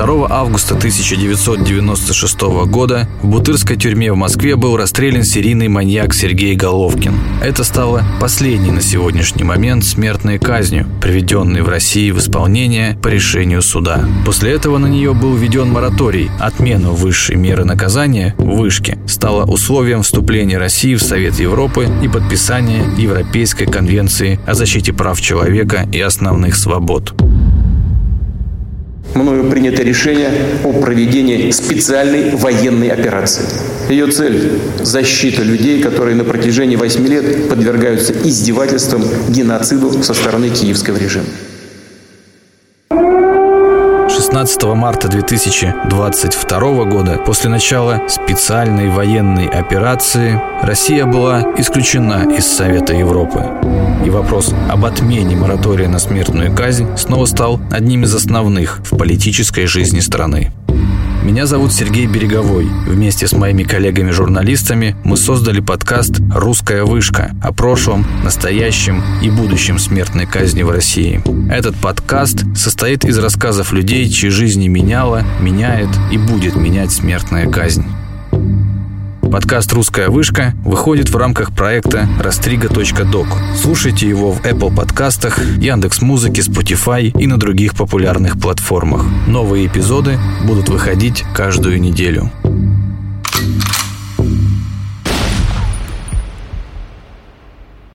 2 августа 1996 года в Бутырской тюрьме в Москве был расстрелян серийный маньяк Сергей Головкин. Это стало последней на сегодняшний момент смертной казнью, приведенной в России в исполнение по решению суда. После этого на нее был введен мораторий. Отмена высшей меры наказания, вышки, стала условием вступления России в Совет Европы и подписания Европейской конвенции о защите прав человека и основных свобод мною принято решение о проведении специальной военной операции. Ее цель – защита людей, которые на протяжении 8 лет подвергаются издевательствам, геноциду со стороны киевского режима. 16 марта 2022 года, после начала специальной военной операции, Россия была исключена из Совета Европы. И вопрос об отмене моратория на смертную казнь снова стал одним из основных в политической жизни страны. Меня зовут Сергей Береговой. Вместе с моими коллегами-журналистами мы создали подкаст «Русская вышка» о прошлом, настоящем и будущем смертной казни в России. Этот подкаст состоит из рассказов людей, чьи жизни меняла, меняет и будет менять смертная казнь. Подкаст «Русская вышка» выходит в рамках проекта «Растрига.док». Слушайте его в Apple подкастах, Яндекс.Музыке, Spotify и на других популярных платформах. Новые эпизоды будут выходить каждую неделю.